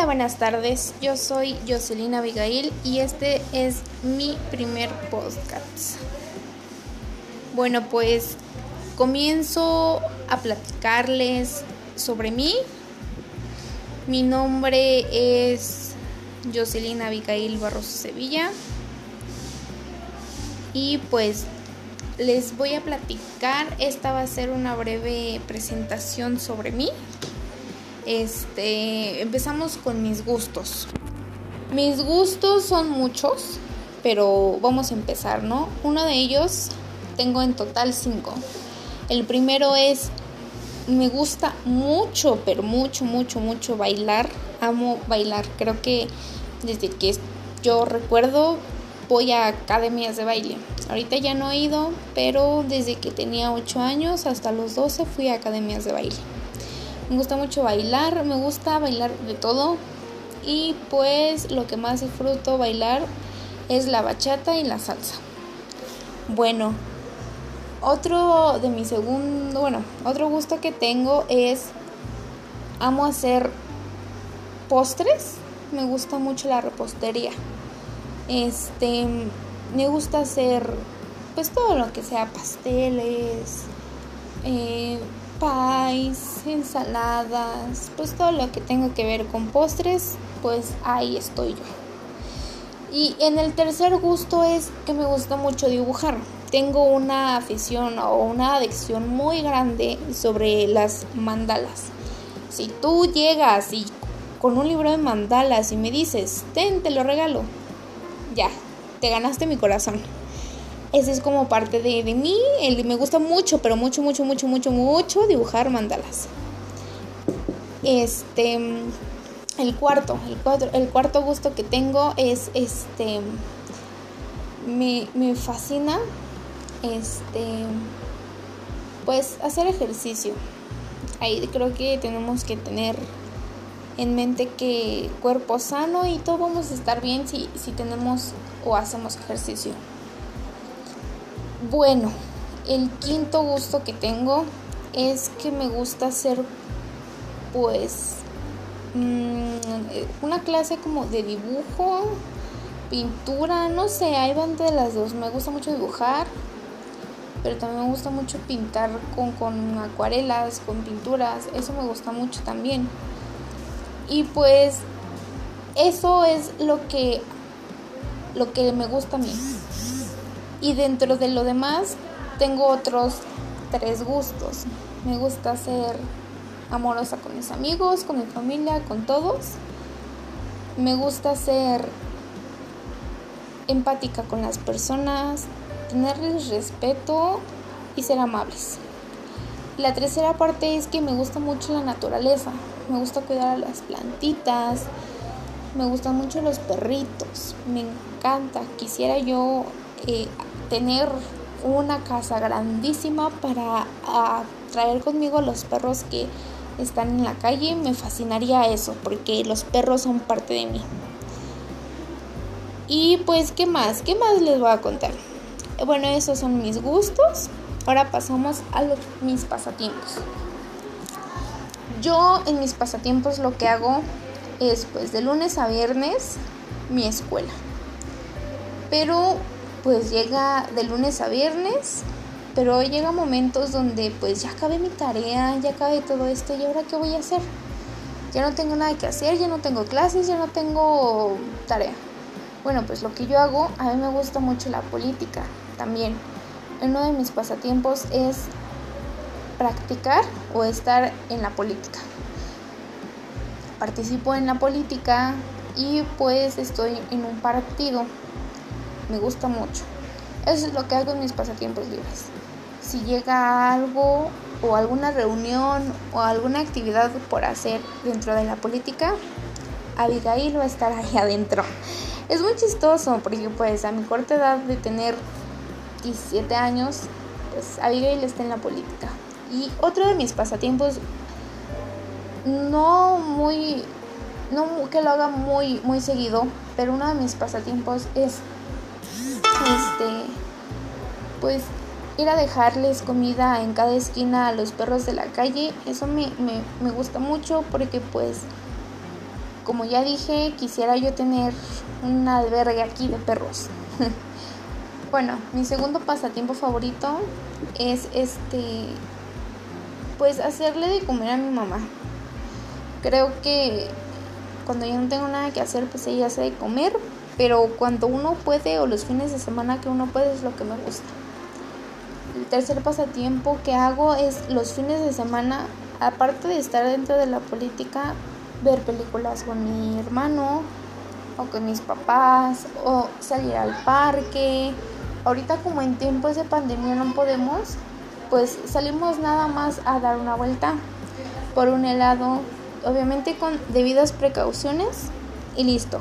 Hola, buenas tardes. Yo soy Jocelyn Abigail y este es mi primer podcast. Bueno, pues comienzo a platicarles sobre mí. Mi nombre es Jocelyn Abigail Barroso Sevilla. Y pues les voy a platicar. Esta va a ser una breve presentación sobre mí. Este, empezamos con mis gustos. Mis gustos son muchos, pero vamos a empezar, ¿no? Uno de ellos tengo en total cinco. El primero es, me gusta mucho, pero mucho, mucho, mucho bailar. Amo bailar. Creo que desde que yo recuerdo voy a academias de baile. Ahorita ya no he ido, pero desde que tenía 8 años hasta los 12 fui a academias de baile. Me gusta mucho bailar, me gusta bailar de todo y pues lo que más disfruto bailar es la bachata y la salsa. Bueno, otro de mi segundo, bueno, otro gusto que tengo es amo hacer postres, me gusta mucho la repostería. Este, me gusta hacer pues todo lo que sea pasteles, eh, pies, ensaladas, pues todo lo que tenga que ver con postres, pues ahí estoy yo. Y en el tercer gusto es que me gusta mucho dibujar. Tengo una afición o una adicción muy grande sobre las mandalas. Si tú llegas y con un libro de mandalas y me dices, ten, te lo regalo, ya, te ganaste mi corazón. Ese es como parte de, mí. El, me gusta mucho, pero mucho, mucho, mucho, mucho, mucho dibujar mandalas. Este, el cuarto, el cuarto, el cuarto gusto que tengo es este, me, me fascina, este, pues hacer ejercicio. Ahí creo que tenemos que tener en mente que cuerpo sano y todo vamos a estar bien si, si tenemos o hacemos ejercicio. Bueno, el quinto gusto que tengo es que me gusta hacer pues mm, una clase como de dibujo, pintura, no sé, hay van de las dos. Me gusta mucho dibujar, pero también me gusta mucho pintar con, con acuarelas, con pinturas, eso me gusta mucho también. Y pues eso es lo que lo que me gusta a mí. Y dentro de lo demás, tengo otros tres gustos. Me gusta ser amorosa con mis amigos, con mi familia, con todos. Me gusta ser empática con las personas, tenerles respeto y ser amables. La tercera parte es que me gusta mucho la naturaleza. Me gusta cuidar a las plantitas. Me gustan mucho los perritos. Me encanta. Quisiera yo eh, tener una casa grandísima para traer conmigo los perros que están en la calle. Me fascinaría eso porque los perros son parte de mí. Y pues, ¿qué más? ¿Qué más les voy a contar? Bueno, esos son mis gustos. Ahora pasamos a los, mis pasatiempos. Yo en mis pasatiempos lo que hago es pues de lunes a viernes mi escuela. Pero pues llega de lunes a viernes, pero llega momentos donde pues ya acabé mi tarea, ya acabé todo esto y ahora qué voy a hacer. Ya no tengo nada que hacer, ya no tengo clases, ya no tengo tarea. Bueno, pues lo que yo hago, a mí me gusta mucho la política también. Uno de mis pasatiempos es practicar o estar en la política. Participo en la política y pues estoy en un partido me gusta mucho. Eso es lo que hago en mis pasatiempos libres. Si llega algo o alguna reunión o alguna actividad por hacer dentro de la política, Abigail va a estar ahí adentro. Es muy chistoso porque pues a mi corta edad de tener 17 años, pues Abigail está en la política. Y otro de mis pasatiempos, no muy, no que lo haga muy, muy seguido, pero uno de mis pasatiempos es este, pues ir a dejarles comida en cada esquina a los perros de la calle, eso me, me, gusta mucho porque pues como ya dije, quisiera yo tener un albergue aquí de perros. bueno, mi segundo pasatiempo favorito es este pues hacerle de comer a mi mamá. Creo que cuando yo no tengo nada que hacer, pues ella hace de comer, pero cuando uno puede o los fines de semana que uno puede es lo que me gusta. El tercer pasatiempo que hago es los fines de semana, aparte de estar dentro de la política, ver películas con mi hermano o con mis papás o salir al parque. Ahorita como en tiempos de pandemia no podemos, pues salimos nada más a dar una vuelta por un helado, obviamente con debidas precauciones y listo.